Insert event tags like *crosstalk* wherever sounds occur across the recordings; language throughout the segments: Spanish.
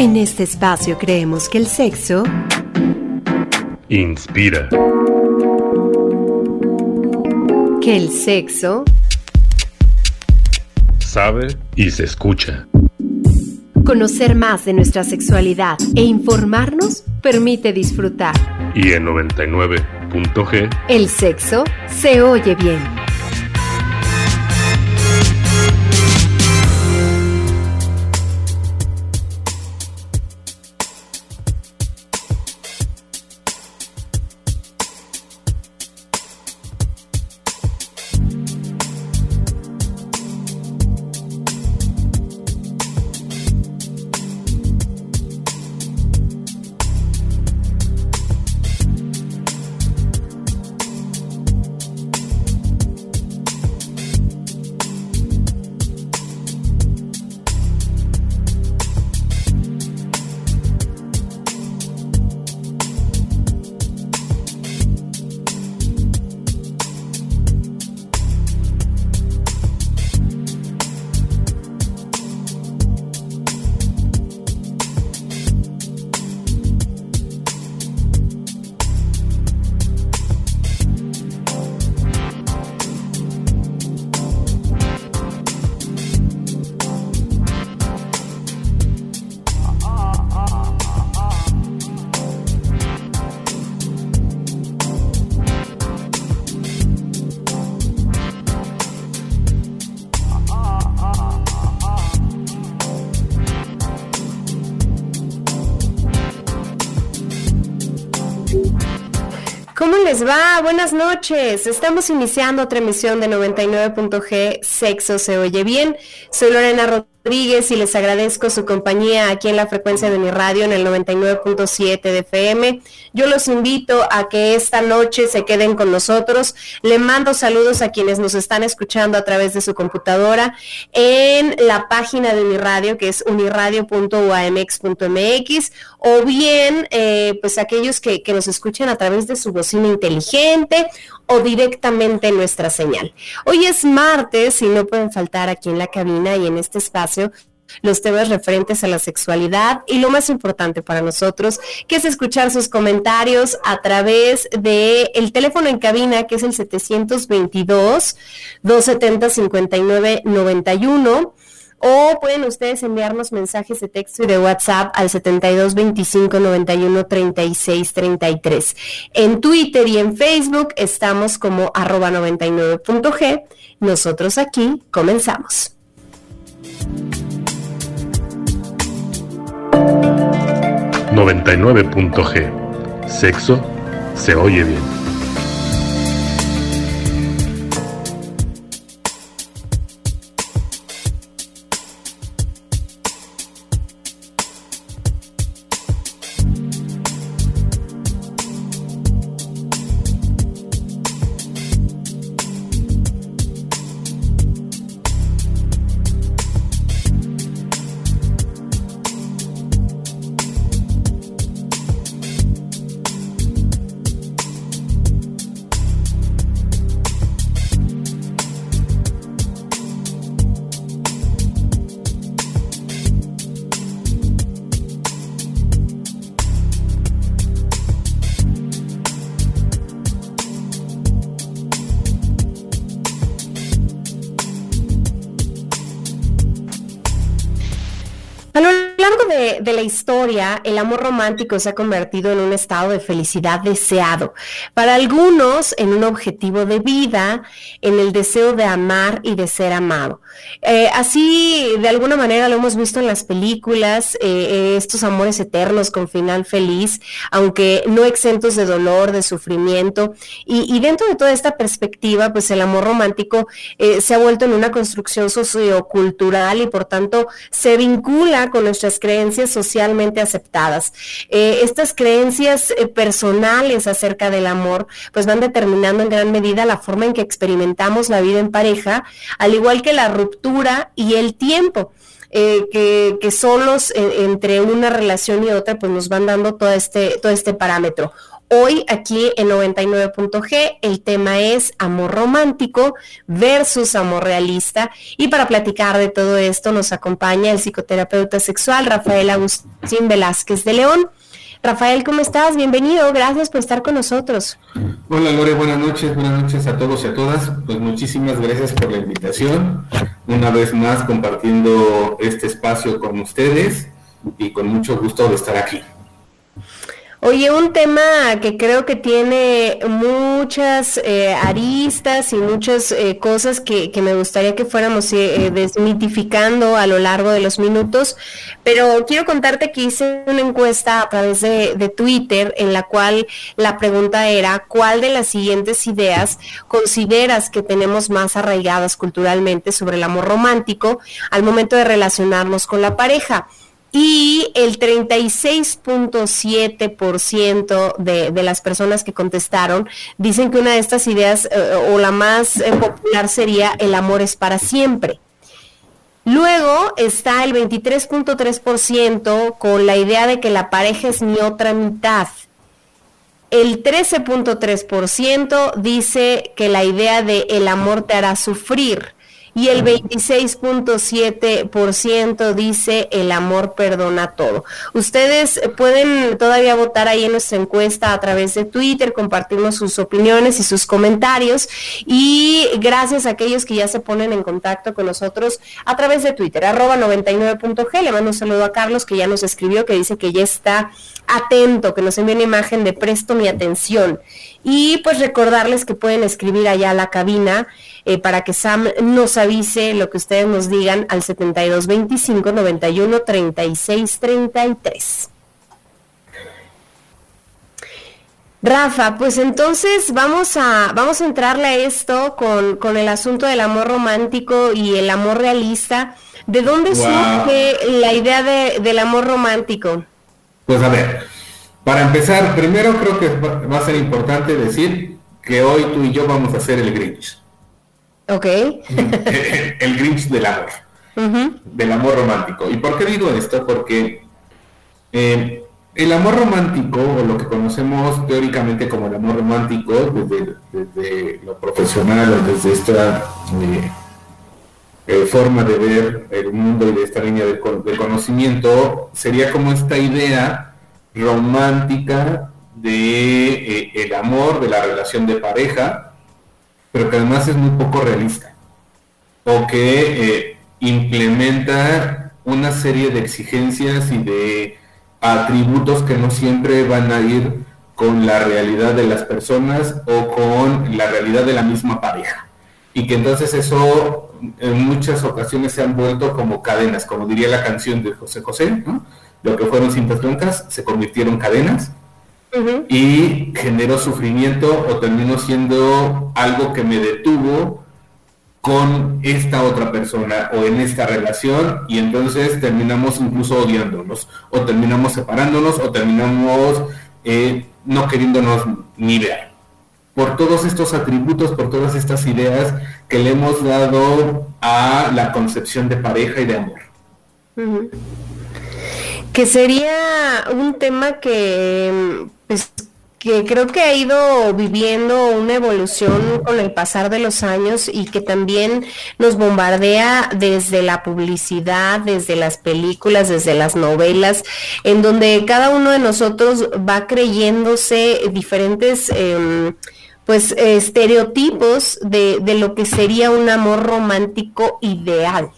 En este espacio creemos que el sexo inspira. Que el sexo sabe y se escucha. Conocer más de nuestra sexualidad e informarnos permite disfrutar. Y en 99.g, el sexo se oye bien. Va? Buenas noches. Estamos iniciando otra emisión de 99.g Sexo se oye bien. Soy Lorena Rodríguez y les agradezco su compañía aquí en la frecuencia de mi radio en el 99.7 de FM. Yo los invito a que esta noche se queden con nosotros. Le mando saludos a quienes nos están escuchando a través de su computadora en la página de mi radio que es uniradio.uamx.mx o bien eh, pues aquellos que, que nos escuchan a través de su bocina inteligente o directamente en nuestra señal. Hoy es martes y no pueden faltar aquí en la cabina y en este espacio los temas referentes a la sexualidad y lo más importante para nosotros, que es escuchar sus comentarios a través de el teléfono en cabina, que es el 722 270 5991 o pueden ustedes enviarnos mensajes de texto y de WhatsApp al 72 25 91 36 33. En Twitter y en Facebook estamos como arroba 99.g. Nosotros aquí comenzamos. 99.g. Sexo se oye bien. Historia, el amor romántico se ha convertido en un estado de felicidad deseado. Para algunos, en un objetivo de vida, en el deseo de amar y de ser amado. Eh, así, de alguna manera, lo hemos visto en las películas, eh, eh, estos amores eternos con final feliz, aunque no exentos de dolor, de sufrimiento. Y, y dentro de toda esta perspectiva, pues el amor romántico se ha vuelto en una construcción sociocultural y por tanto se vincula con nuestra creencias aceptadas. Eh, estas creencias eh, personales acerca del amor, pues van determinando en gran medida la forma en que experimentamos la vida en pareja, al igual que la ruptura y el tiempo. Eh, que, solos entre una relación y otra pues nos van dando todo este, todo este parámetro. Hoy aquí en 99.g el tema es amor romántico versus amor realista y para platicar de todo esto nos acompaña el psicoterapeuta sexual Rafael Agustín Velázquez de León. Rafael, ¿cómo estás? Bienvenido, gracias por estar con nosotros. Hola Lore, buenas noches, buenas noches a todos y a todas. Pues muchísimas gracias por la invitación. Una vez más compartiendo este espacio con ustedes y con mucho gusto de estar aquí. Oye, un tema que creo que tiene muchas eh, aristas y muchas eh, cosas que, me gustaría que fuéramos eh, desmitificando a lo largo de los minutos, pero quiero contarte que hice una encuesta a través de, de Twitter en la cual la pregunta era, ¿cuál de las siguientes ideas consideras que tenemos más arraigadas culturalmente sobre el amor romántico al momento de relacionarnos con la pareja? Y el 36.7% de, de las personas que contestaron dicen que una de estas ideas eh, o la más eh, popular sería el amor es para siempre. Luego está el 23.3% con la idea de que la pareja es mi otra mitad. El 13.3% dice que la idea de el amor te hará sufrir y el 26.7% dice el amor perdona todo. Ustedes pueden todavía votar ahí en nuestra encuesta a través de Twitter, compartirnos sus opiniones y sus comentarios y gracias a aquellos que ya se ponen en contacto con nosotros a través de Twitter, arroba 99.g. Le mando un saludo a Carlos que ya nos escribió, que dice que ya está atento, que nos envíe una imagen de presto mi atención. Y pues recordarles que pueden escribir allá a la cabina eh, para que Sam nos avise lo que ustedes nos digan al 7225 91 36 33. Rafa, pues entonces vamos a, vamos a entrarle a esto con, con el asunto del amor romántico y el amor realista. ¿De dónde surge la idea de, del amor romántico? Pues a ver, para empezar, primero creo que va a ser importante decir que hoy tú y yo vamos a hacer el Grinch. Ok. *laughs* el Grinch del amor. Del amor romántico. ¿Y por qué digo esto? Porque eh, el amor romántico, o lo que conocemos teóricamente como el amor romántico, desde, lo profesional o desde esta eh, eh, forma de ver el mundo y de esta línea de, conocimiento, sería como esta idea romántica de eh, el amor, de la relación de pareja, pero que además es muy poco realista o que eh, implementa una serie de exigencias y de atributos que no siempre van a ir con la realidad de las personas o con la realidad de la misma pareja. Y que entonces eso en muchas ocasiones se han vuelto como cadenas, como diría la canción de José José, ¿no? lo que fueron cintas blancas se convirtieron en cadenas y generó sufrimiento o terminó siendo algo que me detuvo con esta otra persona o en esta relación y entonces terminamos incluso odiándonos o terminamos separándonos o terminamos eh, no queriéndonos ni ver por todos estos atributos, por todas estas ideas que le hemos dado a la concepción de pareja y de amor. Que sería un tema que, pues, que creo que ha ido viviendo una evolución con el pasar de los años y que también nos bombardea desde la publicidad, desde las películas, desde las novelas, en donde cada uno de nosotros va creyéndose diferentes... Em, pues estereotipos de, de lo que sería un amor romántico ideal.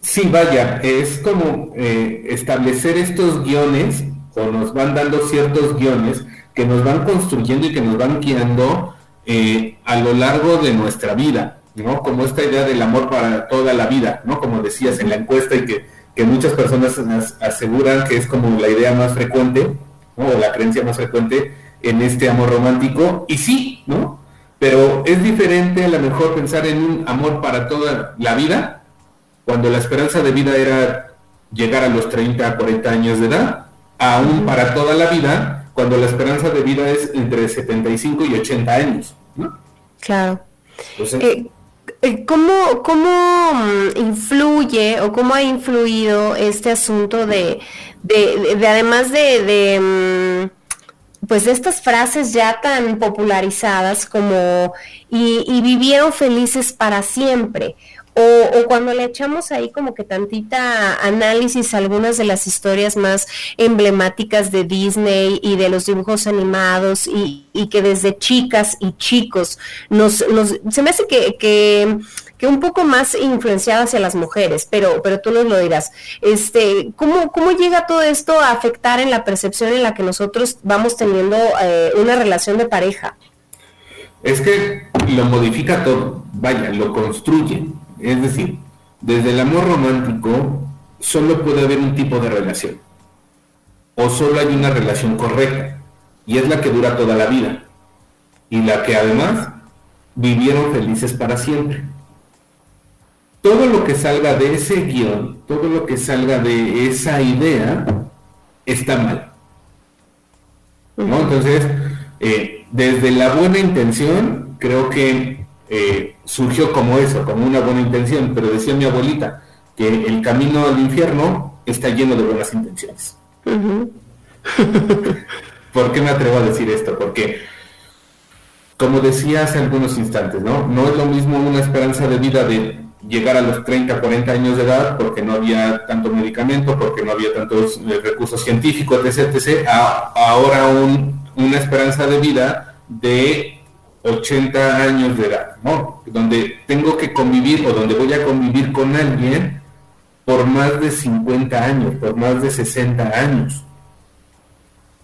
Sí, vaya, es como eh, establecer estos guiones, o nos van dando ciertos guiones que nos van construyendo y que nos van guiando eh, a lo largo de nuestra vida, ¿no? Como esta idea del amor para toda la vida, ¿no? Como decías en la encuesta y que, que muchas personas aseguran que es como la idea más frecuente, o la creencia más frecuente en este amor romántico, y sí, ¿no? Pero es diferente a lo mejor pensar en un amor para toda la vida cuando la esperanza de vida era llegar a los 30, 40 años de edad, aún para toda la vida, cuando la esperanza de vida es entre 75 y 80 años. Claro. Eh, eh, ¿Cómo, ¿Cómo mm, influye o cómo ha influido este asunto de, de, además de, pues estas frases ya tan popularizadas como y, vivieron felices para siempre. O, cuando le echamos ahí como que tantita análisis a algunas de las historias más emblemáticas de Disney y de los dibujos animados y, que desde chicas y chicos nos, nos se me hace que, que que un poco más influenciada hacia las mujeres, pero, pero tú nos lo dirás. Este, ¿cómo, ¿Cómo llega todo esto a afectar en la percepción en la que nosotros vamos teniendo eh, una relación de pareja? Es que lo modifica todo, vaya, lo construye. Es decir, desde el amor romántico solo puede haber un tipo de relación. O solo hay una relación correcta. Y es la que dura toda la vida. Y la que además vivieron felices para siempre todo lo que salga de ese guion, todo lo que salga de esa idea, está mal. ¿no? Entonces, eh, desde la buena intención, creo que eh, surgió como eso, como una buena intención, pero decía mi abuelita que el camino al infierno está lleno de buenas intenciones. *laughs* ¿Por qué me atrevo a decir esto? Porque, como decía hace algunos instantes, ¿no? No es lo mismo una esperanza de vida de llegar a los 30, 40 años de edad porque no había tanto medicamento, porque no había tantos eh, recursos científicos, etc., etc., a, ahora una esperanza de vida de 80 años de edad, ¿no? Donde tengo que convivir o donde voy a convivir con alguien por más de 50 años, por más de 60 años.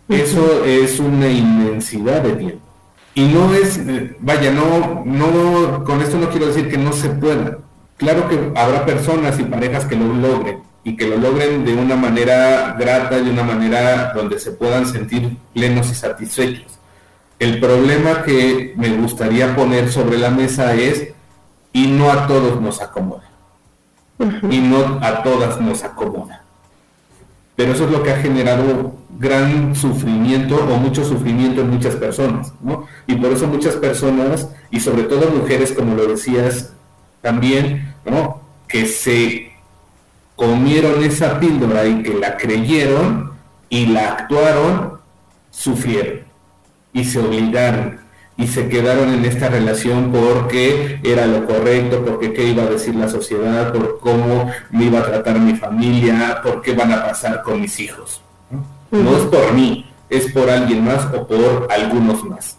Eso es una inmensidad de tiempo. Y no es, eh, vaya, no, no, con esto no quiero decir que no se pueda, Claro que habrá personas y parejas que lo logren y que lo logren de una manera grata, de una manera donde se puedan sentir plenos y satisfechos. El problema que me gustaría poner sobre la mesa es, y no a todos nos acomoda, y no a todas nos acomoda. Pero eso es lo que ha generado gran sufrimiento o mucho sufrimiento en muchas personas, ¿no? Y por eso muchas personas, y sobre todo mujeres, como lo decías también, ¿no? Que se comieron esa píldora y que la creyeron y la actuaron, sufrieron y se obligaron y se quedaron en esta relación porque era lo correcto, porque qué iba a decir la sociedad, por cómo me iba a tratar mi familia, por qué van a pasar con mis hijos. no es por mí, es por alguien más o por algunos más.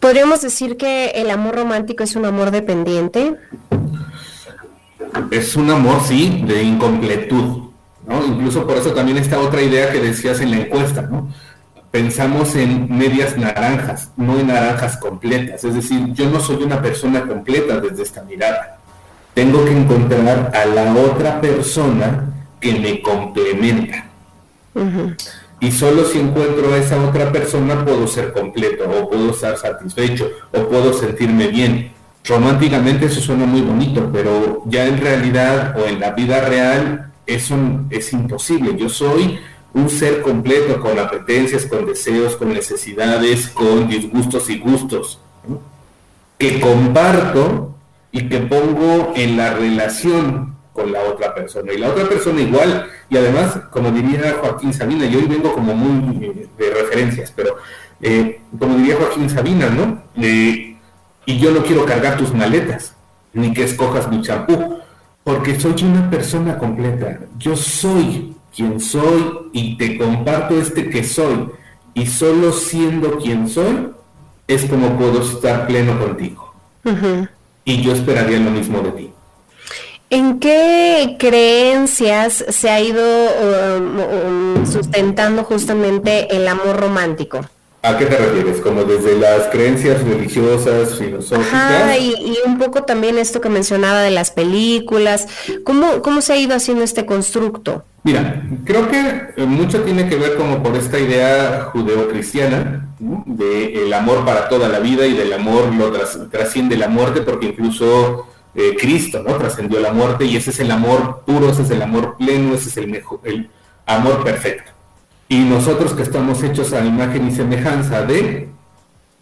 ¿Podríamos decir que el amor romántico es un amor dependiente? Es un amor, sí, de incompletud, ¿no? Incluso por eso también está otra idea que decías en la encuesta, ¿no? Pensamos en medias naranjas, no en naranjas completas. Es decir, yo no soy una persona completa desde esta mirada. Tengo que encontrar a la otra persona que me complementa y solo si encuentro a esa otra persona puedo ser completo o puedo estar satisfecho o puedo sentirme bien. Románticamente eso suena muy bonito, pero ya en realidad o en la vida real es imposible. Yo soy un ser completo con apetencias, con deseos, con necesidades, con disgustos y gustos, que comparto y que pongo en la relación con la otra persona. Y la otra persona igual, y además, como diría Joaquín Sabina, yo hoy vengo como muy eh, de referencias, pero eh, como diría Joaquín Sabina, ¿no? Eh, y yo no quiero cargar tus maletas, ni que escojas mi champú, porque soy una persona completa. Yo soy quien soy y te comparto este que soy. Y solo siendo quien soy es como puedo estar pleno contigo. Y yo esperaría lo mismo de ti. ¿En qué creencias se ha ido um, um, sustentando justamente el amor romántico? ¿A qué te refieres? ¿Como desde las creencias religiosas, filosóficas? Ajá, y, un poco también esto que mencionaba de las películas. ¿Cómo, ¿Cómo se ha ido haciendo este constructo? Mira, creo que eh, mucho tiene que ver como por esta idea judeocristiana de el amor para toda la vida y del amor lo trasciende la muerte porque incluso eh, Cristo, ¿no? Trascendió la muerte y ese es el amor puro, ese es el amor pleno, ese es el, mejor, el amor perfecto. Y nosotros que estamos hechos a imagen y semejanza de,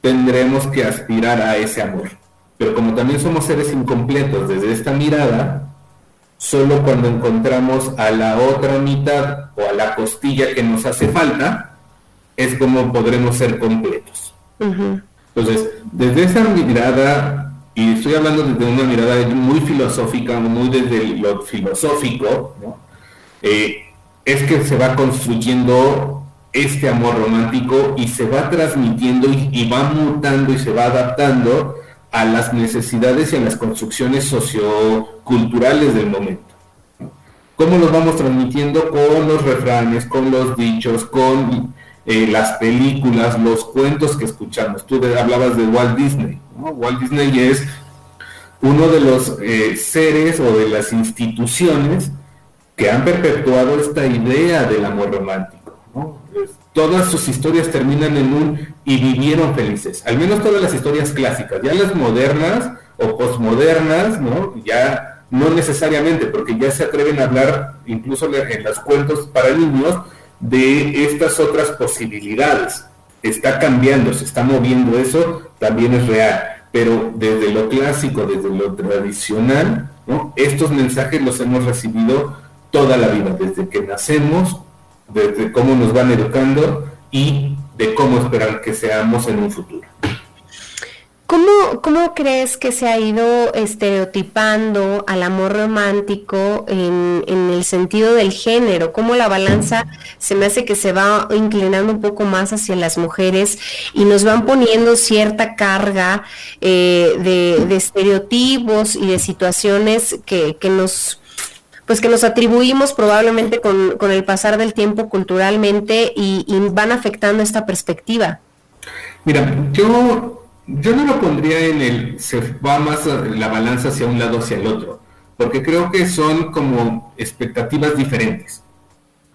tendremos que aspirar a ese amor. Pero como también somos seres incompletos desde esta mirada, solo cuando encontramos a la otra mitad o a la costilla que nos hace falta, es como podremos ser completos. Entonces, desde esa mirada, y estoy hablando desde una mirada muy filosófica, muy desde lo filosófico, eh, es que se va construyendo este amor romántico y se va transmitiendo y, va mutando y se va adaptando a las necesidades y a las construcciones socioculturales del momento. ¿Cómo los vamos transmitiendo? Con los refranes, con los dichos, con eh, las películas, los cuentos que escuchamos. Tú hablabas de Walt Disney. Walt Disney es uno de los eh, seres o de las instituciones que han perpetuado esta idea del amor romántico. Todas sus historias terminan en un y vivieron felices, al menos todas las historias clásicas, ya las modernas o posmodernas, ¿no? ya no necesariamente, porque ya se atreven a hablar, incluso en los cuentos para niños, de estas otras posibilidades. Está cambiando, se está moviendo eso, también es real. Pero desde lo clásico, desde lo tradicional, estos mensajes los hemos recibido toda la vida, desde que nacemos, desde cómo nos van educando y de cómo esperar que seamos en un futuro. ¿Cómo, ¿Cómo crees que se ha ido estereotipando al amor romántico en, el sentido del género? ¿Cómo la balanza se me hace que se va inclinando un poco más hacia las mujeres y nos van poniendo cierta carga eh, de, estereotipos y de situaciones que, nos pues que nos atribuimos probablemente con, el pasar del tiempo culturalmente y van afectando esta perspectiva? Mira, yo yo no lo pondría en el, se va más la balanza hacia un lado hacia el otro, porque creo que son como expectativas diferentes.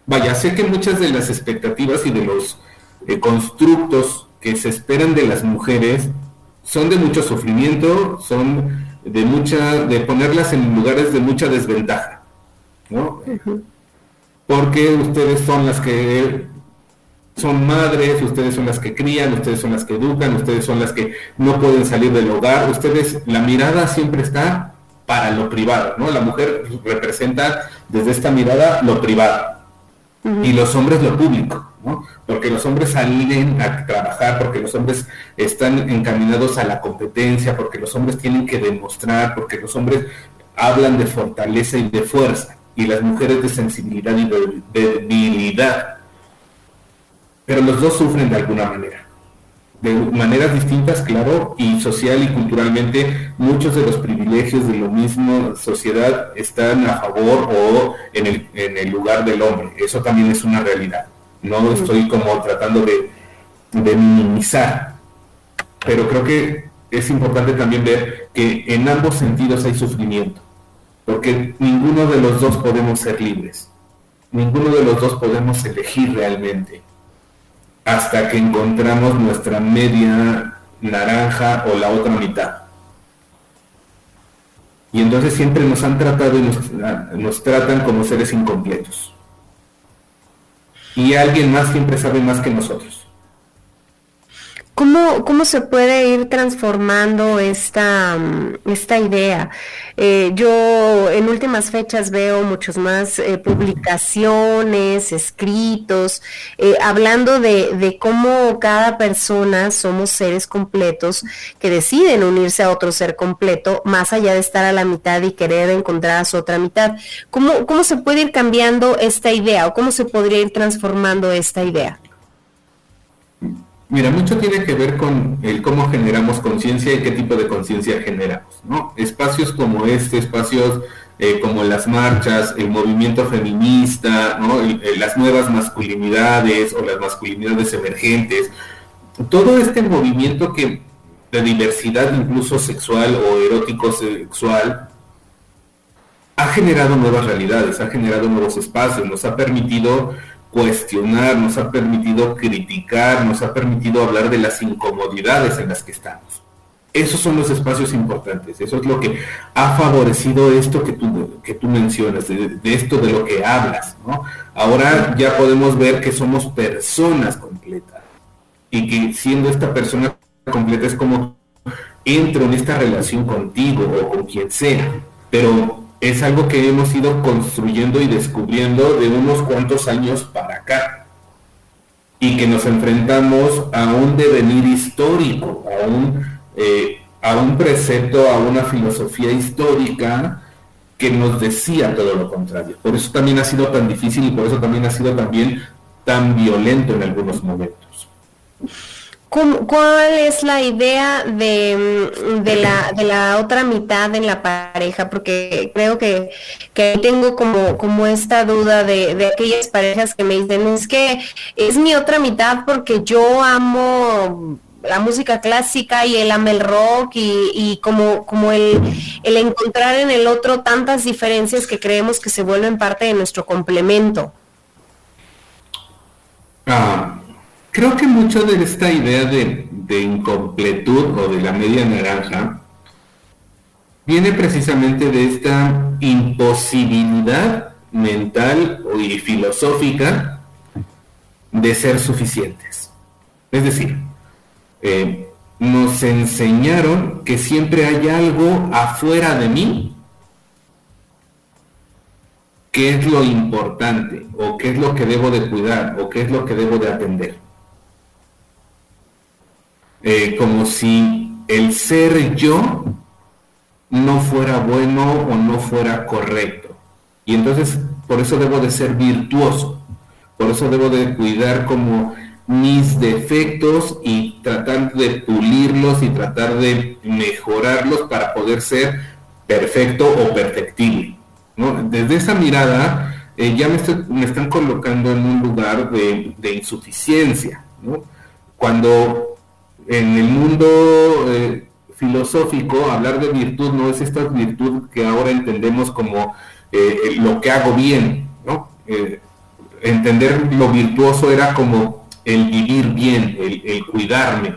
Vaya, sé que muchas de las expectativas y de los eh, constructos que se esperan de las mujeres son de mucho sufrimiento, son de mucha, de ponerlas en lugares de mucha desventaja, ¿no? Porque ustedes son las que son madres, ustedes son las que crían, ustedes son las que educan, ustedes son las que no pueden salir del hogar, ustedes, la mirada siempre está para lo privado, ¿no? La mujer representa desde esta mirada lo privado. Y los hombres lo público, ¿no? Porque los hombres salen a trabajar, porque los hombres están encaminados a la competencia, porque los hombres tienen que demostrar, porque los hombres hablan de fortaleza y de fuerza, y las mujeres de sensibilidad y de debilidad pero los dos sufren de alguna manera. De maneras distintas, claro, y social y culturalmente, muchos de los privilegios de la misma sociedad están a favor o en el, en el lugar del hombre. Eso también es una realidad. No estoy como tratando de, de minimizar, pero creo que es importante también ver que en ambos sentidos hay sufrimiento, porque ninguno de los dos podemos ser libres, ninguno de los dos podemos elegir realmente hasta que encontramos nuestra media naranja o la otra mitad. Y entonces siempre nos han tratado y nos, tratan como seres incompletos. Y alguien más siempre sabe más que nosotros. ¿Cómo, ¿Cómo se puede ir transformando esta, mm, esta idea? Eh, yo en últimas fechas veo muchos más eh, publicaciones, escritos, eh, hablando de, de, cómo cada persona somos seres completos que deciden unirse a otro ser completo, más allá de estar a la mitad y querer encontrar a su otra mitad. ¿Cómo, cómo se puede ir cambiando esta idea o cómo se podría ir transformando esta idea? Mira, mucho tiene que ver con el cómo generamos conciencia y qué tipo de conciencia generamos, ¿no? Espacios como este, espacios eh, como las marchas, el movimiento feminista, ¿no? las nuevas masculinidades o las masculinidades emergentes, todo este movimiento que de diversidad incluso sexual o erótico sexual ha generado nuevas realidades, ha generado nuevos espacios, nos ha permitido cuestionar, nos ha permitido criticar, nos ha permitido hablar de las incomodidades en las que estamos. Esos son los espacios importantes, eso es lo que ha favorecido esto que tú, que tú mencionas, de, esto de lo que hablas. Ahora ya podemos ver que somos personas completas y que siendo esta persona completa es como entro en esta relación contigo o con quien sea, pero es algo que hemos ido construyendo y descubriendo de unos cuantos años para acá. y que nos enfrentamos a un devenir histórico, a un, eh, a un precepto, a una filosofía histórica que nos decía todo lo contrario. Por eso también ha sido tan difícil y por eso también ha sido también tan violento en algunos momentos. ¿Cuál es la idea de, de, la, de la otra mitad en la pareja? Porque creo que, que tengo como, como esta duda de, de, aquellas parejas que me dicen, es que es mi otra mitad porque yo amo la música clásica y él ama el rock y, y como, como el, el encontrar en el otro tantas diferencias que creemos que se vuelven parte de nuestro complemento. Ah, Creo que mucho de esta idea de, incompletud o de la media naranja viene precisamente de esta imposibilidad mental y filosófica de ser suficientes. Es decir, eh, nos enseñaron que siempre hay algo afuera de mí que es lo importante, o qué es lo que debo de cuidar, o qué es lo que debo de atender. Eh, como si el ser yo no fuera bueno o no fuera correcto. Y entonces por eso debo de ser virtuoso, por eso debo de cuidar como mis defectos y tratar de pulirlos y tratar de mejorarlos para poder ser perfecto o perfectible. Desde esa mirada eh, ya me, me, están colocando en un lugar de, insuficiencia. Cuando en el mundo eh, filosófico, hablar de virtud no es esta virtud que ahora entendemos como eh, lo que hago bien, ¿no? Eh, entender lo virtuoso era como el vivir bien, el, cuidarme,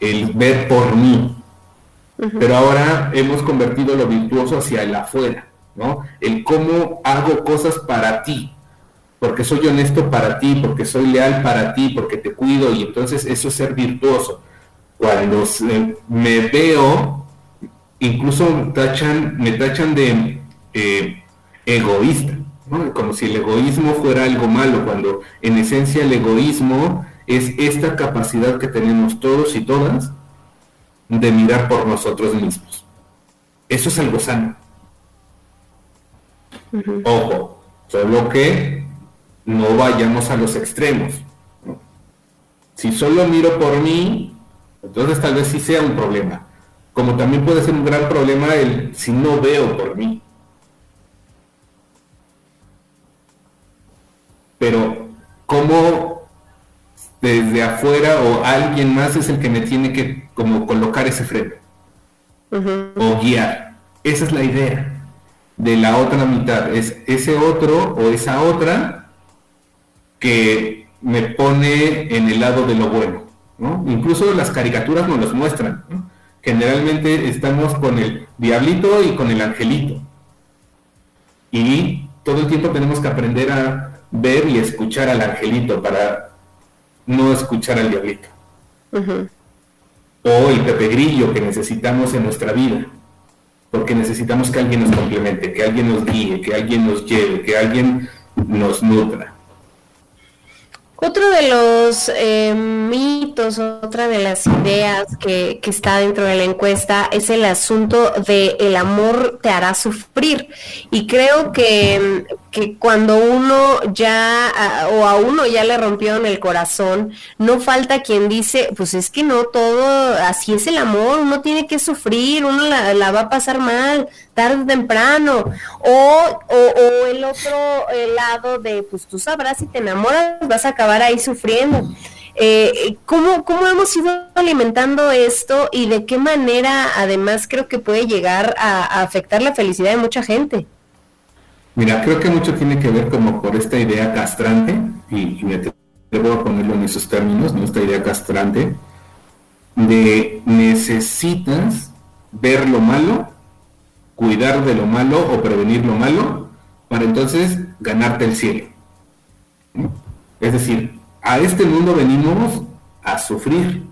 el, ver por mí. Pero ahora hemos convertido lo virtuoso hacia el afuera, ¿no? El cómo hago cosas para ti, porque soy honesto para ti, porque soy leal para ti, porque te cuido y entonces eso es ser virtuoso. Cuando me veo, incluso tachan, me tachan de eh, egoísta, como si el egoísmo fuera algo malo, cuando en esencia el egoísmo es esta capacidad que tenemos todos y todas de mirar por nosotros mismos. Eso es algo sano. Ojo, solo que no vayamos a los extremos. Si solo miro por mí, entonces tal vez sí sea un problema. Como también puede ser un gran problema el si no veo por mí. Pero, ¿cómo desde afuera o alguien más es el que me tiene que como colocar ese freno? O guiar. Esa es la idea de la otra mitad. Es ese otro o esa otra que me pone en el lado de lo bueno. Incluso las caricaturas nos los muestran. Generalmente estamos con el diablito y con el angelito. Y todo el tiempo tenemos que aprender a ver y escuchar al angelito para no escuchar al diablito. O el Pepe Grillo que necesitamos en nuestra vida. Porque necesitamos que alguien nos complemente, que alguien nos guíe, que alguien nos lleve, que alguien nos nutra. Otro de los eh, mitos, otra de las ideas que, está dentro de la encuesta es el asunto de el amor te hará sufrir. Y creo que, que cuando uno ya, o a uno ya le rompió en el corazón, no falta quien dice, pues es que no todo, así es el amor, uno tiene que sufrir, uno la va a pasar mal, tarde o temprano. O, o, el otro lado de, pues tú sabrás, si te enamoras, vas a acabar ahí sufriendo. Eh, ¿cómo, ¿Cómo hemos ido alimentando esto y de qué manera además creo que puede llegar a, afectar la felicidad de mucha gente? Mira, creo que mucho tiene que ver como por esta idea castrante, y, y me atrevo a ponerlo en esos términos, ¿no? esta idea castrante, de necesitas ver lo malo cuidar de lo malo o prevenir lo malo para entonces ganarte el cielo. Es decir, a este mundo venimos a sufrir,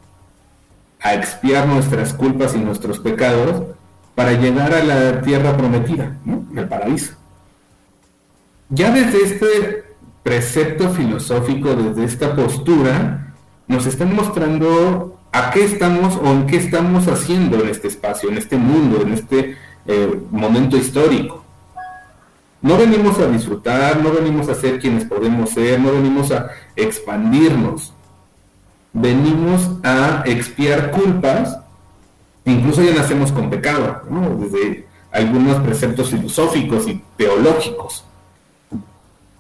a expiar nuestras culpas y nuestros pecados para llegar a la tierra prometida, el paraíso. Ya desde este precepto filosófico, desde esta postura, nos están mostrando a qué estamos o en qué estamos haciendo en este espacio, en este mundo, en este eh, momento histórico. No venimos a disfrutar, no venimos a ser quienes podemos ser, no venimos a expandirnos. Venimos a expiar culpas, incluso ya nacemos con pecado, desde algunos preceptos filosóficos y teológicos,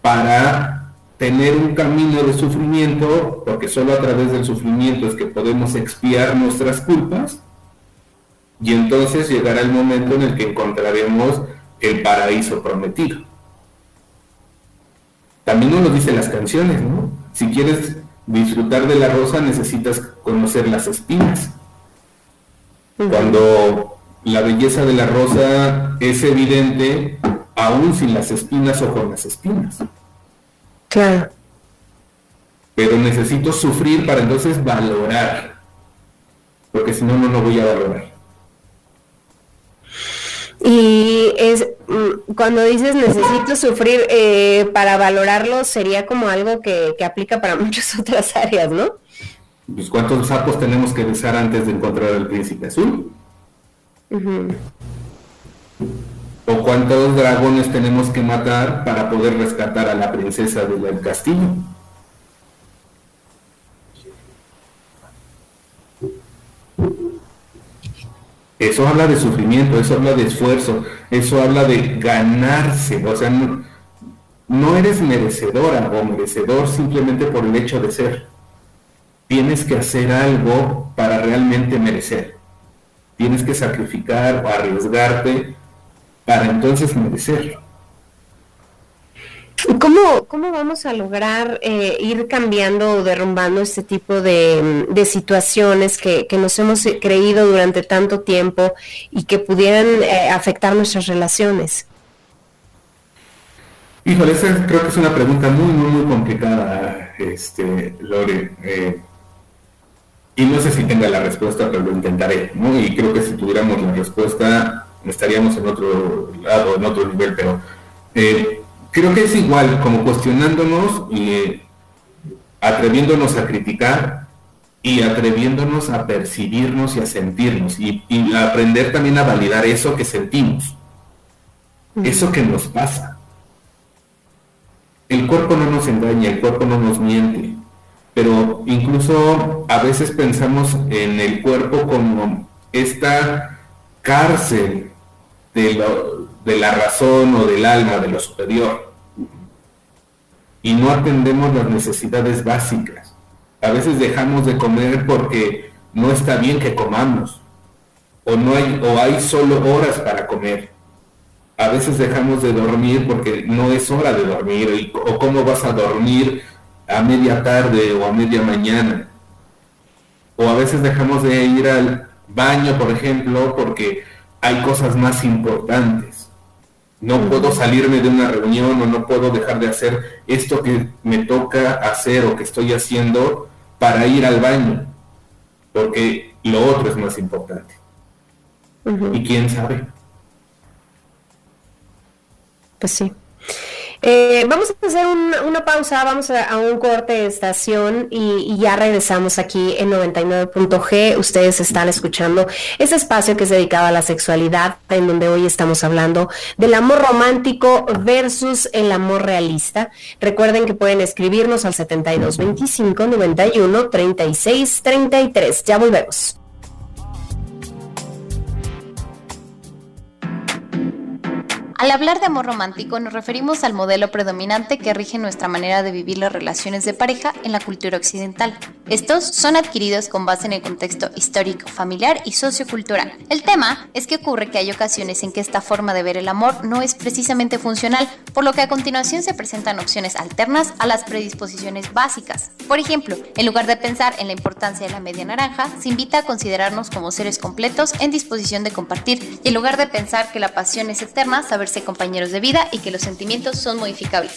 para tener un camino de sufrimiento, porque solo a través del sufrimiento es que podemos expiar nuestras culpas, y entonces llegará el momento en el que encontraremos el paraíso prometido. También nos lo dicen las canciones, ¿no? Si quieres disfrutar de la rosa necesitas conocer las espinas. Cuando la belleza de la rosa es evidente, aún sin las espinas o con las espinas. Claro. Pero necesito sufrir para entonces valorar. Porque si no, no lo voy a valorar. Y es mm, cuando dices necesito sufrir eh, para valorarlo, sería como algo que, aplica para *laughs* muchas otras áreas, ¿no? Pues cuántos sapos tenemos que besar antes de encontrar al príncipe azul. O cuántos dragones tenemos que matar para poder rescatar a la princesa del castillo. Eso habla de sufrimiento, eso habla de esfuerzo, eso habla de ganarse, o sea, no, eres merecedora o merecedor simplemente por el hecho de ser. Tienes que hacer algo para realmente merecer. Tienes que sacrificar o arriesgarte para entonces merecer. ¿Cómo, ¿Cómo vamos a lograr eh, ir cambiando o derrumbando este tipo de, situaciones que, nos hemos creído durante tanto tiempo y que pudieran eh, afectar nuestras relaciones? Híjole, esa creo que es una pregunta muy, muy, muy complicada, este, Lore. Eh, y no sé si tenga la respuesta, pero lo intentaré, Y creo que si tuviéramos la respuesta, estaríamos en otro lado, en otro nivel, pero creo que es igual, como cuestionándonos y atreviéndonos a criticar y atreviéndonos a percibirnos y a sentirnos y, aprender también a validar eso que sentimos, eso que nos pasa. El cuerpo no nos engaña, el cuerpo no nos miente, pero incluso a veces pensamos en el cuerpo como esta cárcel de, lo, de la razón o del alma, de lo superior. Y no atendemos las necesidades básicas. A veces dejamos de comer porque no está bien que comamos. O, no hay, o hay solo horas para comer. A veces dejamos de dormir porque no es hora de dormir. O cómo vas a dormir a media tarde o a media mañana. O a veces dejamos de ir al baño, por ejemplo, porque hay cosas más importantes. No puedo salirme de una reunión o no puedo dejar de hacer esto que me toca hacer o que estoy haciendo para ir al baño, porque lo otro es más importante. ¿Y quién sabe? Pues sí. Eh, vamos a hacer una pausa, vamos a, un corte de estación y, ya regresamos aquí en 99.g. Ustedes están escuchando ese espacio que es dedicado a la sexualidad, en donde hoy estamos hablando del amor romántico versus el amor realista. Recuerden que pueden escribirnos al 7225 91 36 33. Ya volvemos. Al hablar de amor romántico nos referimos al modelo predominante que rige nuestra manera de vivir las relaciones de pareja en la cultura occidental. Estos son adquiridos con base en el contexto histórico, familiar y sociocultural. El tema es que ocurre que hay ocasiones en que esta forma de ver el amor no es precisamente funcional, por lo que a continuación se presentan opciones alternas a las predisposiciones básicas. Por ejemplo, en lugar de pensar en la importancia de la media naranja, se invita a considerarnos como seres completos en disposición de compartir y en lugar de pensar que la pasión es eterna, saber compañeros de vida y que los sentimientos son modificables.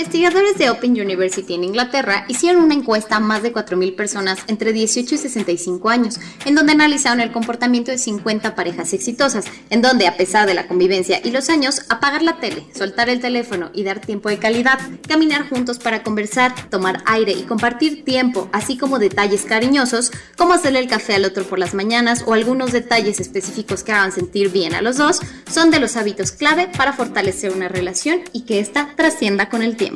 Investigadores de Open University en Inglaterra hicieron una encuesta a más de 4.000 personas entre 18 y 65 años, en donde analizaron el comportamiento de 50 parejas exitosas, en donde, a pesar de la convivencia y los años, apagar la tele, soltar el teléfono y dar tiempo de calidad, caminar juntos para conversar, tomar aire y compartir tiempo, así como detalles cariñosos, como hacerle el café al otro por las mañanas o algunos detalles específicos que hagan sentir bien a los dos, son de los hábitos clave para fortalecer una relación y que ésta trascienda con el tiempo.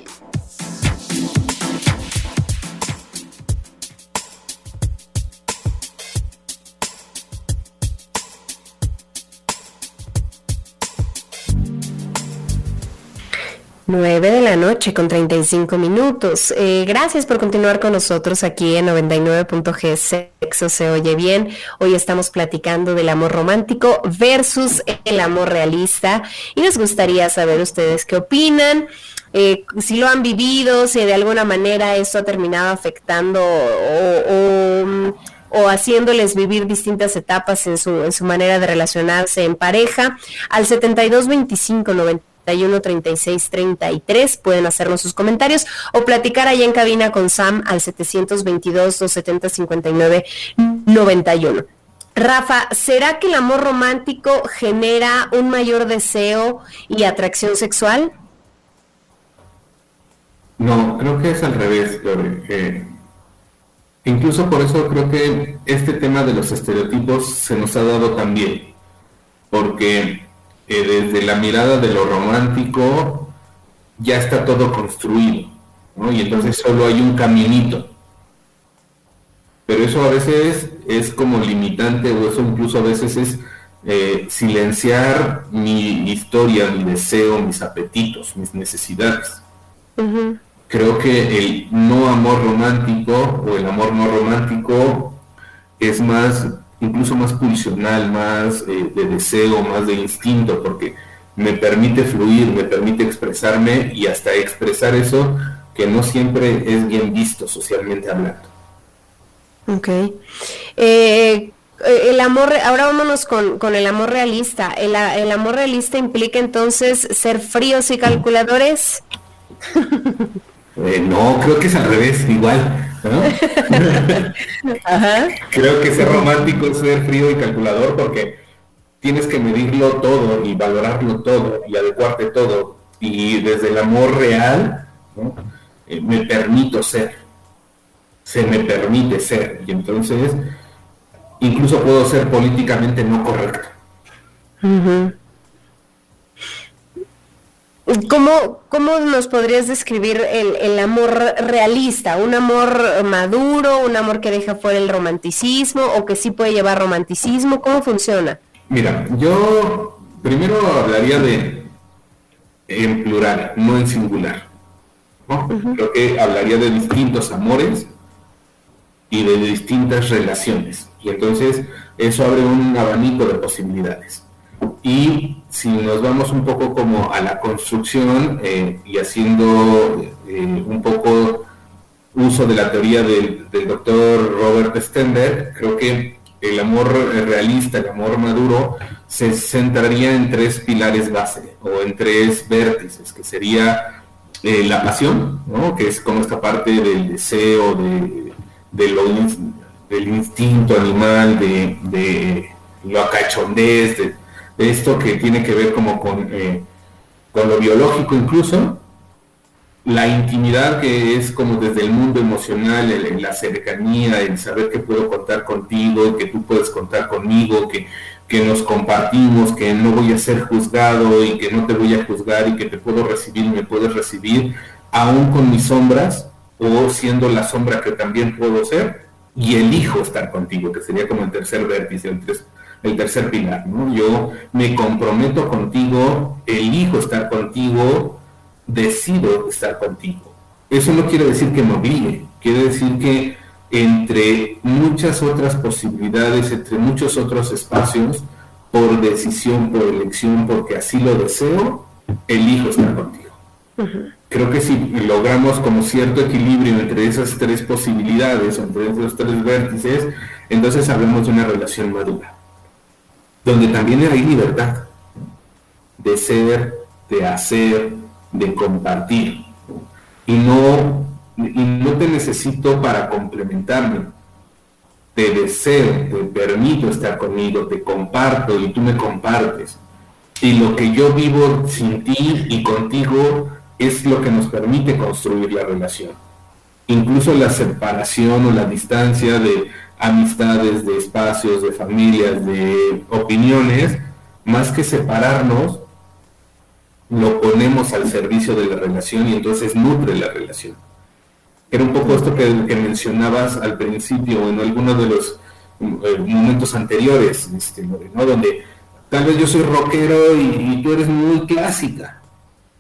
9 de la noche con 35 minutos. Eh, gracias por continuar con nosotros aquí en 99.g Sexo se oye bien. Hoy estamos platicando del amor romántico versus el amor realista y nos gustaría saber ustedes qué opinan. Eh, si lo han vivido, si de alguna manera esto ha terminado afectando o, haciéndoles vivir distintas etapas en su, en su manera de relacionarse en pareja, al 7225 91 36 33 pueden hacernos sus comentarios o platicar ahí en cabina con Sam al 722 270 59 91. Rafa, ¿será que el amor romántico genera un mayor deseo y atracción sexual? No, creo que es al revés, eh, incluso por eso creo que este tema de los estereotipos se nos ha dado también, porque eh, desde la mirada de lo romántico ya está todo construido, ¿no? Y entonces solo hay un caminito. Pero eso a veces es como limitante o eso incluso a veces es eh, silenciar mi historia, mi deseo, mis apetitos, mis necesidades creo que el no amor romántico o el amor no romántico es más, incluso más pulsional, más eh, de deseo, más de instinto, porque me permite fluir, me permite expresarme y hasta expresar eso que no siempre es bien visto socialmente hablando. Ok. Eh, el amor, ahora vámonos con, con el amor realista. El, el, amor realista implica entonces ser fríos y calculadores. *laughs* Eh, no, creo que es al revés, igual. *laughs* Creo que ser romántico es ser frío y calculador porque tienes que medirlo todo y valorarlo todo y adecuarte todo. Y desde el amor real eh, me permito ser. Se me permite ser. Y entonces incluso puedo ser políticamente no correcto. ¿Cómo, ¿Cómo nos podrías describir el, amor realista? ¿Un amor maduro, un amor que deja fuera el romanticismo o que sí puede llevar romanticismo? ¿Cómo funciona? Mira, yo primero hablaría de en plural, no en singular. Creo que hablaría de distintos amores y de distintas relaciones. Y entonces eso abre un abanico de posibilidades. Y si nos vamos un poco como a la construcción eh, y haciendo eh, un poco uso de la teoría del, doctor Robert Stender, creo que el amor realista, el amor maduro, se centraría en tres pilares base o en tres vértices, que sería eh, la pasión, que es como esta parte del deseo, de, del instinto animal, de, lo acachondez, de, esto que tiene que ver como con, eh, con lo biológico incluso, la intimidad que es como desde el mundo emocional, la cercanía, el saber que puedo contar contigo, que tú puedes contar conmigo, que, que nos compartimos, que no voy a ser juzgado y que no te voy a juzgar y que te puedo recibir y me puedes recibir, aún con mis sombras o siendo la sombra que también puedo ser y elijo estar contigo, que sería como el tercer vértice, el, el tercer pilar, ¿no? Yo me comprometo contigo, elijo estar contigo, decido estar contigo. Eso no quiere decir que me obligue, quiere decir que entre muchas otras posibilidades, entre muchos otros espacios, por decisión, por elección, porque así lo deseo, elijo estar contigo. Creo que si logramos como cierto equilibrio entre esas tres posibilidades, entre esos tres vértices, entonces hablamos de una relación madura donde también hay libertad de ser, de hacer, de compartir. y no, y no te necesito para complementarme. Te deseo, te permito estar conmigo, te comparto y tú me compartes. Y lo que yo vivo sin ti y contigo es lo que nos permite construir la relación. Incluso la separación o la distancia de amistades, de espacios, de familias, de opiniones, más que separarnos, lo ponemos al servicio de la relación y entonces nutre la relación. Era un poco esto que, mencionabas al principio en algunos de los eh, momentos anteriores, este, ¿no? donde tal vez yo soy rockero y, tú eres muy clásica,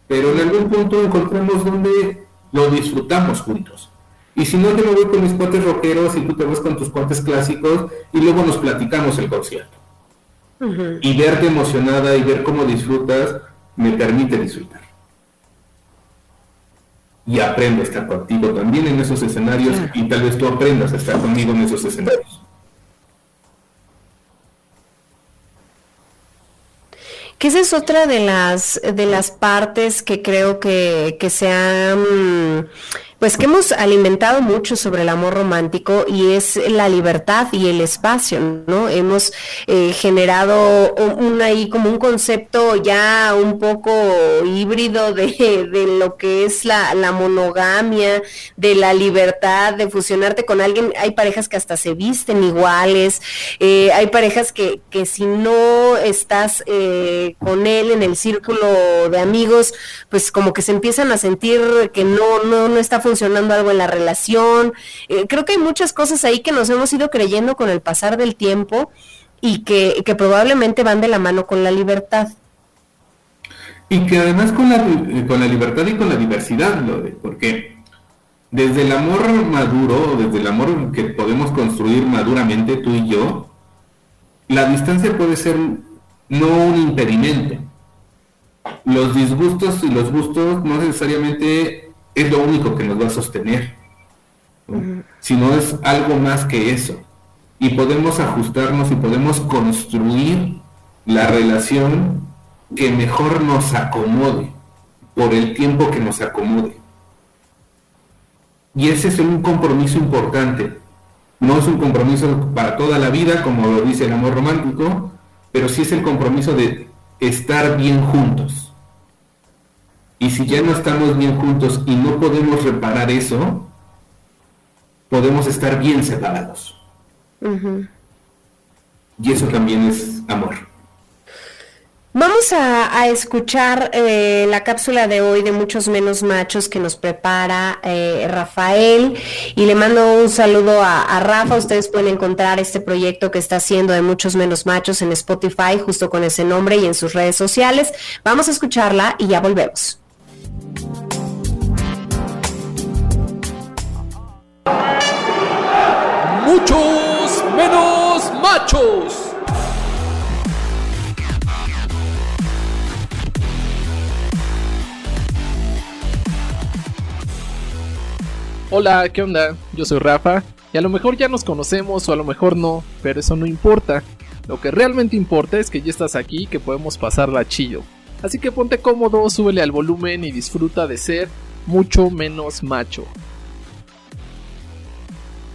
pero en algún punto encontramos donde lo disfrutamos juntos. Y si no, yo me voy con mis cuates rockeros y tú te vas con tus cuates clásicos y luego nos platicamos el concierto. Y verte emocionada y ver cómo disfrutas me permite disfrutar. Y aprendo a estar contigo también en esos escenarios y tal vez tú aprendas a estar conmigo en esos escenarios. Que esa es otra de las, de las partes que creo que, que se han pues que hemos alimentado mucho sobre el amor romántico y es la libertad y el espacio, ¿no? Hemos eh, generado un, ahí como un concepto ya un poco híbrido de, lo que es la, monogamia, de la libertad, de fusionarte con alguien. Hay parejas que hasta se visten iguales, eh, hay parejas que, que si no estás eh, con él en el círculo de amigos, pues como que se empiezan a sentir que no, no, no está funcionando funcionando algo en la relación. Eh, creo que hay muchas cosas ahí que nos hemos ido creyendo con el pasar del tiempo y que, probablemente van de la mano con la libertad. Y que además con la, eh, con la libertad y con la diversidad, porque desde el amor maduro, desde el amor que podemos construir maduramente tú y yo, la distancia puede ser no un impedimento. Los disgustos y los gustos no necesariamente es lo único que nos va a sostener, sino es algo más que eso. Y podemos ajustarnos y podemos construir la relación que mejor nos acomode, por el tiempo que nos acomode. Y ese es un compromiso importante. No es un compromiso para toda la vida, como lo dice el amor romántico, pero sí es el compromiso de estar bien juntos. Y si ya no estamos bien juntos y no podemos reparar eso, podemos estar bien separados. Y eso también es amor. Vamos a, escuchar eh, la cápsula de hoy de Muchos Menos Machos que nos prepara eh, Rafael y le mando un saludo a, a, Rafa. Ustedes pueden encontrar este proyecto que está haciendo de Muchos Menos Machos en Spotify justo con ese nombre y en sus redes sociales. Vamos a escucharla y ya volvemos. Muchos menos machos. Hola, ¿qué onda? Yo soy Rafa y a lo mejor ya nos conocemos o a lo mejor no, pero eso no importa. Lo que realmente importa es que ya estás aquí y que podemos pasarla chido. Así que ponte cómodo, súbele al volumen y disfruta de ser mucho menos macho.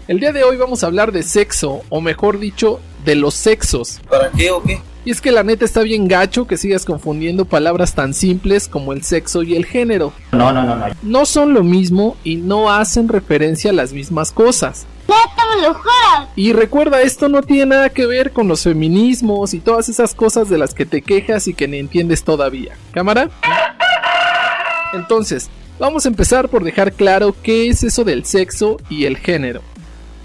El día de hoy vamos a hablar de sexo, o mejor dicho, de los sexos. ¿Para qué o qué? Y es que la neta está bien gacho que sigas confundiendo palabras tan simples como el sexo y el género. No, no, no, no. No son lo mismo y no hacen referencia a las mismas cosas. Y recuerda, esto no tiene nada que ver con los feminismos y todas esas cosas de las que te quejas y que ni entiendes todavía. ¿Cámara? Entonces, vamos a empezar por dejar claro qué es eso del sexo y el género.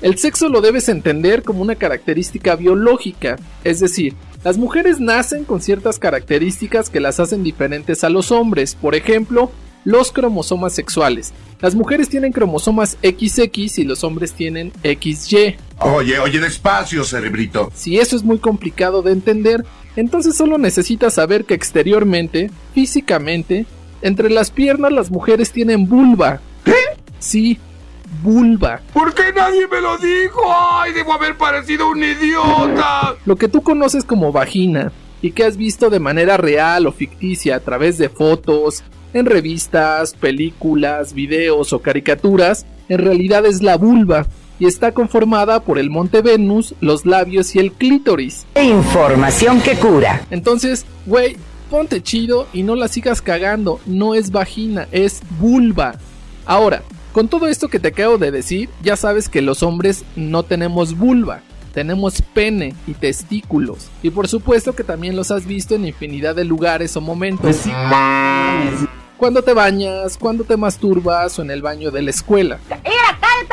El sexo lo debes entender como una característica biológica, es decir, las mujeres nacen con ciertas características que las hacen diferentes a los hombres, por ejemplo, los cromosomas sexuales. Las mujeres tienen cromosomas XX y los hombres tienen XY. Oye, oye, despacio, cerebrito. Si eso es muy complicado de entender, entonces solo necesitas saber que exteriormente, físicamente, entre las piernas las mujeres tienen vulva. ¿Qué? Sí, vulva. ¿Por qué nadie me lo dijo? ¡Ay, debo haber parecido un idiota! Lo que tú conoces como vagina y que has visto de manera real o ficticia a través de fotos, en revistas, películas, videos o caricaturas, en realidad es la vulva y está conformada por el monte Venus, los labios y el clítoris. Información que cura. Entonces, güey, ponte chido y no la sigas cagando, no es vagina, es vulva. Ahora, con todo esto que te acabo de decir, ya sabes que los hombres no tenemos vulva, tenemos pene y testículos. Y por supuesto que también los has visto en infinidad de lugares o momentos. Pues cuando te bañas, cuando te masturbas o en el baño de la escuela.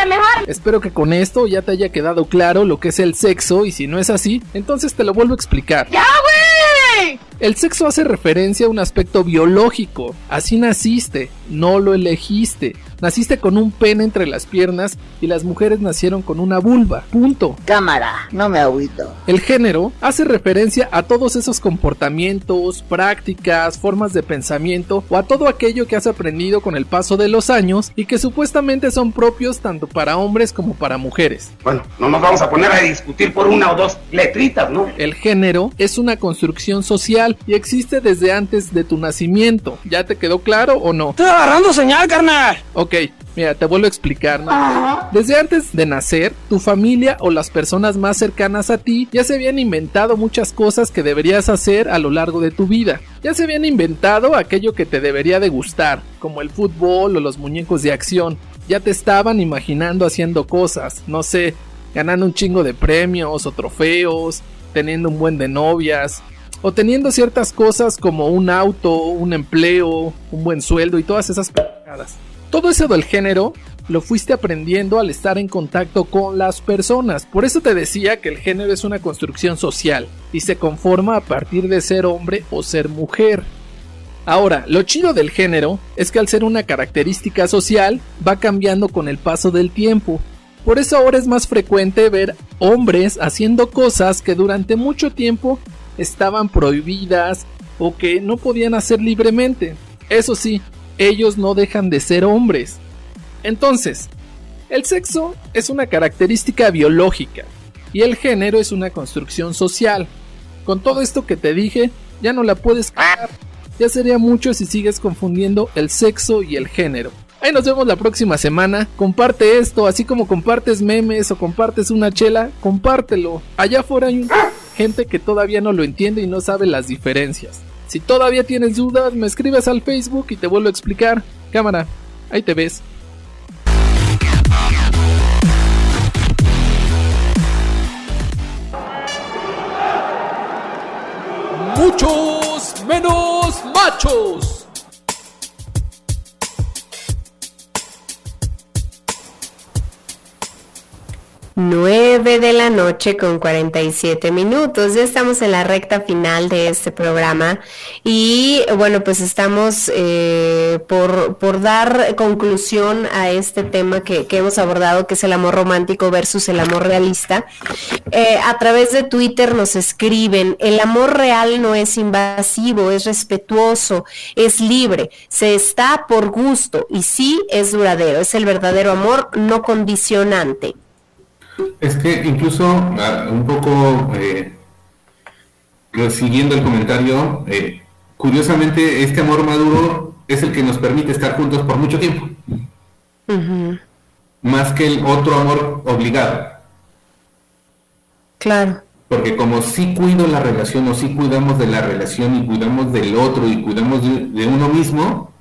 mejor! Espero que con esto ya te haya quedado claro lo que es el sexo y si no es así, entonces te lo vuelvo a explicar. ¡Ya, güey! El sexo hace referencia a un aspecto biológico. Así naciste, no lo elegiste. Naciste con un pene entre las piernas y las mujeres nacieron con una vulva. Punto. Cámara, no me agüito. El género hace referencia a todos esos comportamientos, prácticas, formas de pensamiento o a todo aquello que has aprendido con el paso de los años y que supuestamente son propios tanto para hombres como para mujeres. Bueno, no nos vamos a poner a discutir por una o dos letritas, ¿no? El género es una construcción social y existe desde antes de tu nacimiento. ¿Ya te quedó claro o no? Estoy agarrando señal, carnal. Ok, mira, te vuelvo a explicar. Desde antes de nacer, tu familia o las personas más cercanas a ti ya se habían inventado muchas cosas que deberías hacer a lo largo de tu vida. Ya se habían inventado aquello que te debería de gustar, como el fútbol o los muñecos de acción. Ya te estaban imaginando haciendo cosas, no sé, ganando un chingo de premios o trofeos, teniendo un buen de novias, o teniendo ciertas cosas como un auto, un empleo, un buen sueldo y todas esas pendejadas. Todo eso del género lo fuiste aprendiendo al estar en contacto con las personas. Por eso te decía que el género es una construcción social y se conforma a partir de ser hombre o ser mujer. Ahora, lo chido del género es que al ser una característica social va cambiando con el paso del tiempo. Por eso ahora es más frecuente ver hombres haciendo cosas que durante mucho tiempo estaban prohibidas o que no podían hacer libremente. Eso sí, ellos no dejan de ser hombres. Entonces, el sexo es una característica biológica y el género es una construcción social. Con todo esto que te dije, ya no la puedes cagar. Ya sería mucho si sigues confundiendo el sexo y el género. Ahí nos vemos la próxima semana. Comparte esto, así como compartes memes o compartes una chela, compártelo. Allá afuera hay gente que todavía no lo entiende y no sabe las diferencias. Si todavía tienes dudas, me escribes al Facebook y te vuelvo a explicar. Cámara, ahí te ves. Muchos menos machos. 9 de la noche con 47 minutos. Ya estamos en la recta final de este programa y bueno, pues estamos eh, por, por, dar conclusión a este tema que, hemos abordado, que es el amor romántico versus el amor realista. Eh, a través de Twitter nos escriben, el amor real no es invasivo, es respetuoso, es libre, se está por gusto y sí es duradero, es el verdadero amor no condicionante. Es que incluso un poco eh, siguiendo el comentario, eh, curiosamente este amor maduro es el que nos permite estar juntos por mucho tiempo. Más que el otro amor obligado. Claro. Porque como si cuido la relación o si cuidamos de la relación y cuidamos del otro y cuidamos de uno mismo,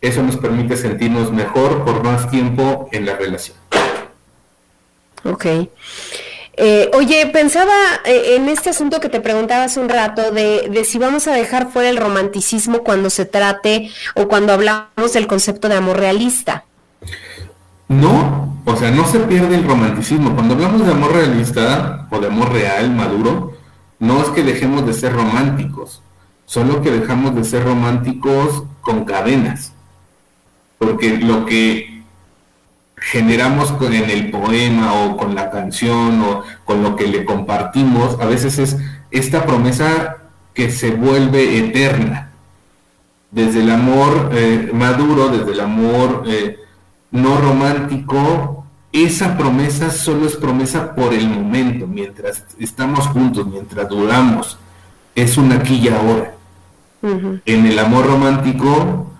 eso nos permite sentirnos mejor por más tiempo en la relación. Ok. Eh, oye, pensaba eh, en este asunto que te preguntaba hace un rato de, de, si vamos a dejar fuera el romanticismo cuando se trate o cuando hablamos del concepto de amor realista. No, o sea, no se pierde el romanticismo. Cuando hablamos de amor realista o de amor real, maduro, no es que dejemos de ser románticos, solo que dejamos de ser románticos con cadenas. Porque lo que generamos con, en el poema o con la canción o con lo que le compartimos, a veces es esta promesa que se vuelve eterna. Desde el amor eh, maduro, desde el amor eh, no romántico, esa promesa solo es promesa por el momento, mientras estamos juntos, mientras duramos. Es una aquí y ahora. En el amor romántico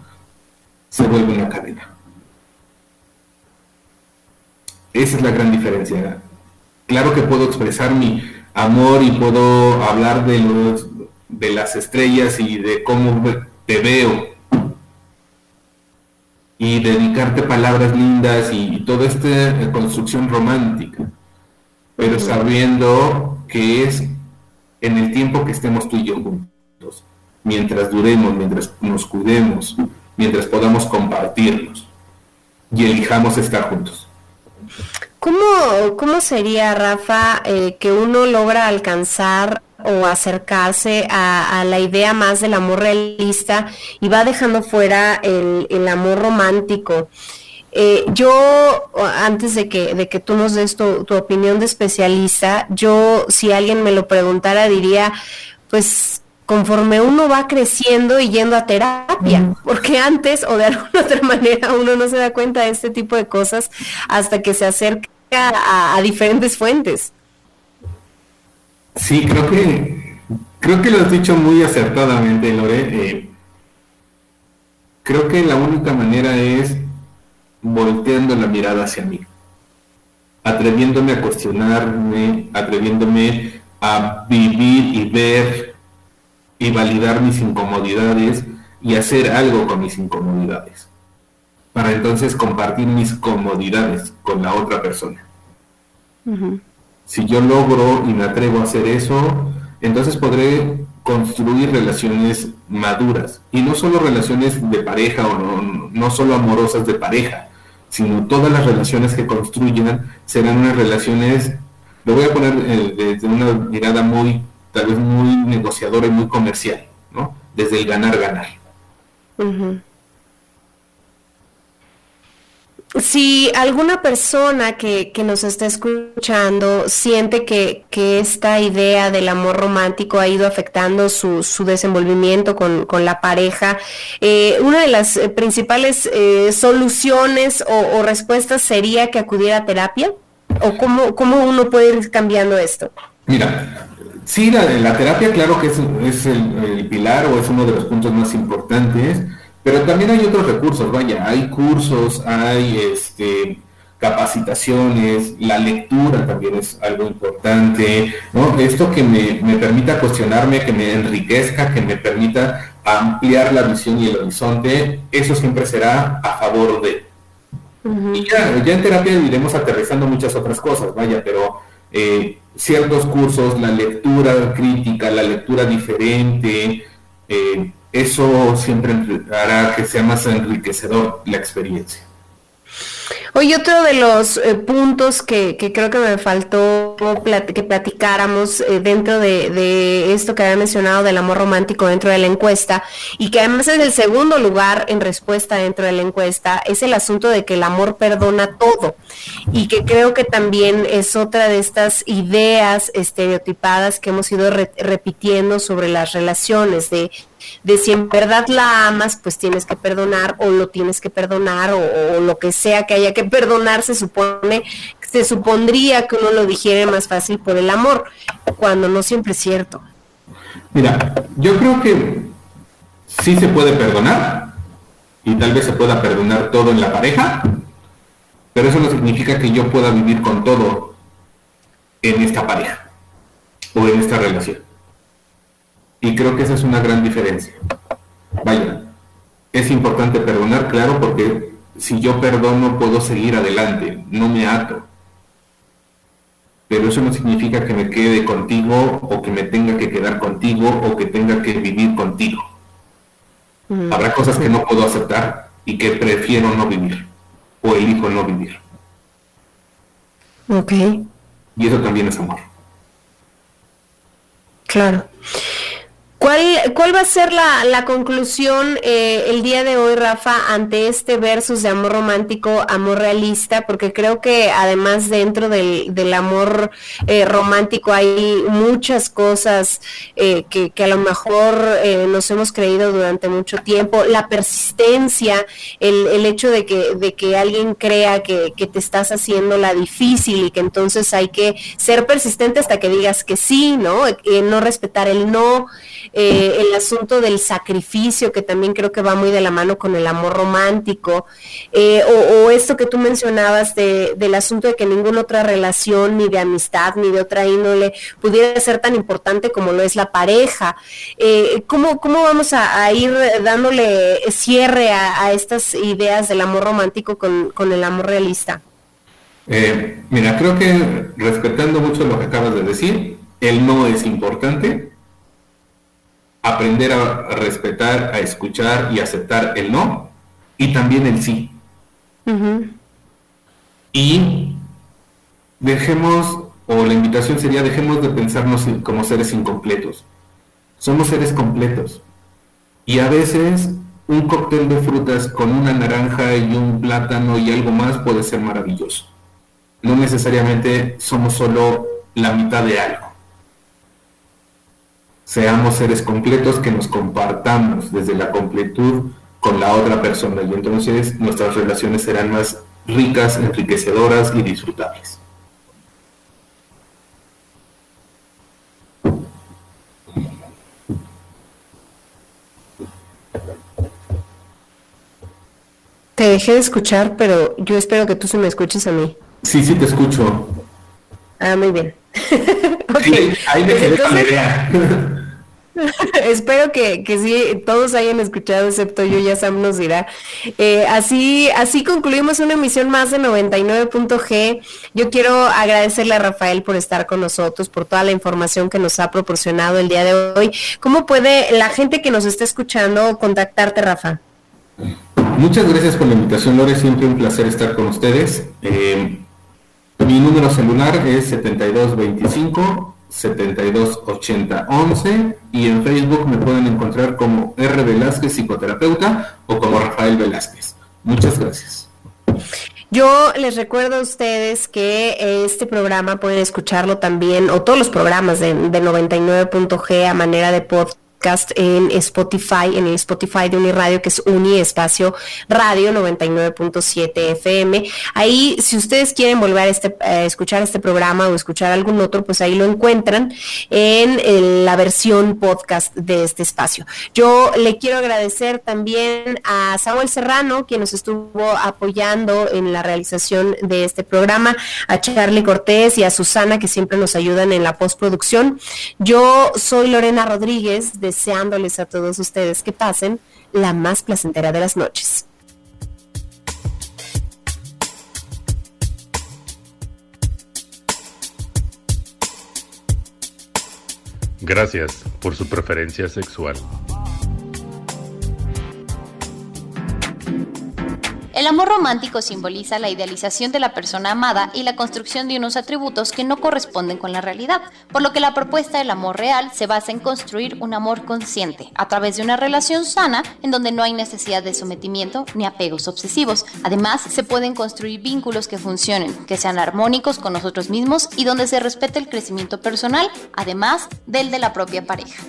se vuelve una cadena. Esa es la gran diferencia. Claro que puedo expresar mi amor y puedo hablar de los de las estrellas y de cómo te veo. Y dedicarte palabras lindas y, toda esta construcción romántica, pero sabiendo que es en el tiempo que estemos tú y yo juntos, mientras duremos, mientras nos cuidemos, mientras podamos compartirnos. Y elijamos estar juntos. ¿Cómo, cómo sería, Rafa, eh, que uno logra alcanzar o acercarse a, la idea más del amor realista y va dejando fuera el, amor romántico? Eh, yo, antes de que, de que tú nos des tu, tu, opinión de especialista, yo, si alguien me lo preguntara, diría, pues conforme uno va creciendo y yendo a terapia, porque antes o de alguna *laughs* otra manera uno no se da cuenta de este tipo de cosas hasta que se acerca a, diferentes fuentes. Sí, creo que creo que lo has dicho muy acertadamente, Lore. Eh, creo que la única manera es volteando la mirada hacia mí, atreviéndome a cuestionarme, atreviéndome a vivir y ver y validar mis incomodidades y hacer algo con mis incomodidades, para entonces compartir mis comodidades con la otra persona. Si yo logro y me atrevo a hacer eso, entonces podré construir relaciones maduras, y no solo relaciones de pareja o no, no solo amorosas de pareja, sino todas las relaciones que construyan serán unas relaciones, lo voy a poner eh, desde una mirada muy tal vez muy negociador y muy comercial, ¿no? Desde el ganar-ganar. Si alguna persona que, nos está escuchando siente que, esta idea del amor romántico ha ido afectando su, desenvolvimiento con, la pareja, eh, una de las eh, principales eh, soluciones o, respuestas sería que acudiera a terapia? ¿O cómo, cómo uno puede ir cambiando esto? Mira, Sí, la, la terapia claro que es, el, pilar o es uno de los puntos más importantes, pero también hay otros recursos, vaya, hay cursos, hay este, capacitaciones, la lectura también es algo importante, ¿no? Esto que me, permita cuestionarme, que me enriquezca, que me permita ampliar la visión y el horizonte, eso siempre será a favor de. Y ya, ya en terapia iremos aterrizando muchas otras cosas, vaya, pero eh, ciertos cursos, la lectura crítica, la lectura diferente, eh, eso siempre hará que sea más enriquecedor la experiencia. Oye, otro de los eh, puntos que, creo que me faltó que platicáramos eh, dentro de, esto que había mencionado del amor romántico dentro de la encuesta y que además es el segundo lugar en respuesta dentro de la encuesta, es el asunto de que el amor perdona todo. Y que creo que también es otra de estas ideas estereotipadas que hemos ido repitiendo sobre las relaciones de de si en verdad la amas, pues tienes que perdonar o lo tienes que perdonar o, lo que sea que haya que perdonar, se supone, se supondría que uno lo digiere más fácil por el amor, cuando no siempre es cierto. Mira, yo creo que sí se puede perdonar y tal vez se pueda perdonar todo en la pareja, pero eso no significa que yo pueda vivir con todo en esta pareja o en esta relación. Y creo que esa es una gran diferencia. Vaya, es importante perdonar, claro, porque si yo perdono puedo seguir adelante, no me ato. Pero eso no significa que me quede contigo o que me tenga que quedar contigo o que tenga que vivir contigo. Mm. Habrá cosas que no puedo aceptar y que prefiero no vivir o elijo no vivir. Ok. Y eso también es amor. Claro. ¿Cuál, ¿Cuál va a ser la, la conclusión eh, el día de hoy, Rafa, ante este versus de amor romántico, amor realista? Porque creo que además dentro del, del amor eh, romántico hay muchas cosas eh, que, que, a lo mejor nos hemos creído durante mucho tiempo. La persistencia, el, el hecho de que, de que alguien crea que, que te estás haciendo la difícil y que entonces hay que ser persistente hasta que digas que sí, ¿no? no respetar el no. Eh, el asunto del sacrificio, que también creo que va muy de la mano con el amor romántico, eh, o, esto que tú mencionabas de, del asunto de que ninguna otra relación, ni de amistad, ni de otra índole, pudiera ser tan importante como lo es la pareja. Eh, ¿cómo, ¿Cómo vamos a, ir dándole cierre a, estas ideas del amor romántico con, con el amor realista? Eh, mira, creo que respetando mucho lo que acabas de decir, el no es importante. Aprender a respetar, a escuchar y aceptar el no y también el sí. Y dejemos, o la invitación sería, dejemos de pensarnos como seres incompletos. Somos seres completos. Y a veces un cóctel de frutas con una naranja y un plátano y algo más puede ser maravilloso no necesariamente somos solo la mitad de algo. Seamos seres completos que nos compartamos desde la completud con la otra persona y entonces nuestras relaciones serán más ricas, enriquecedoras y disfrutables. Te dejé de escuchar, pero yo espero que tú se me escuches a mí. Sí, sí, te escucho. Ah, muy bien. *laughs* sí, ahí me quedé con la idea. *laughs* Espero que, que, sí, todos hayan escuchado, excepto yo, ya Sam nos dirá. Eh, así, así concluimos una emisión más de 99.g. Yo quiero agradecerle a Rafael por estar con nosotros, por toda la información que nos ha proporcionado el día de hoy. ¿Cómo puede la gente que nos está escuchando contactarte, Rafa? Muchas gracias por la invitación, Lore. Siempre un placer estar con ustedes. Eh, mi número celular es 7225 728011 y en Facebook me pueden encontrar como R. Velázquez, psicoterapeuta, o como Rafael Velázquez. Muchas gracias. Yo les recuerdo a ustedes que este programa pueden escucharlo también, o todos los programas de, de 99.g a manera de podcast en Spotify, en el Spotify de Uniradio, que es Uni Espacio Radio 99.7 FM. Ahí, si ustedes quieren volver a, este, escuchar este programa o escuchar algún otro, pues ahí lo encuentran en, la versión podcast de este espacio. Yo le quiero agradecer también a Samuel Serrano, quien nos estuvo apoyando en la realización de este programa, a Charlie Cortés y a Susana, que siempre nos ayudan en la postproducción. Yo soy Lorena Rodríguez, de deseándoles a todos ustedes que pasen la más placentera de las noches. Gracias por su preferencia sexual. El amor romántico simboliza la idealización de la persona amada y la construcción de unos atributos que no corresponden con la realidad, por lo que la propuesta del amor real se basa en construir un amor consciente, a través de una relación sana en donde no hay necesidad de sometimiento ni apegos obsesivos. Además, se pueden construir vínculos que funcionen, que sean armónicos con nosotros mismos y donde se respete el crecimiento personal, además del de la propia pareja.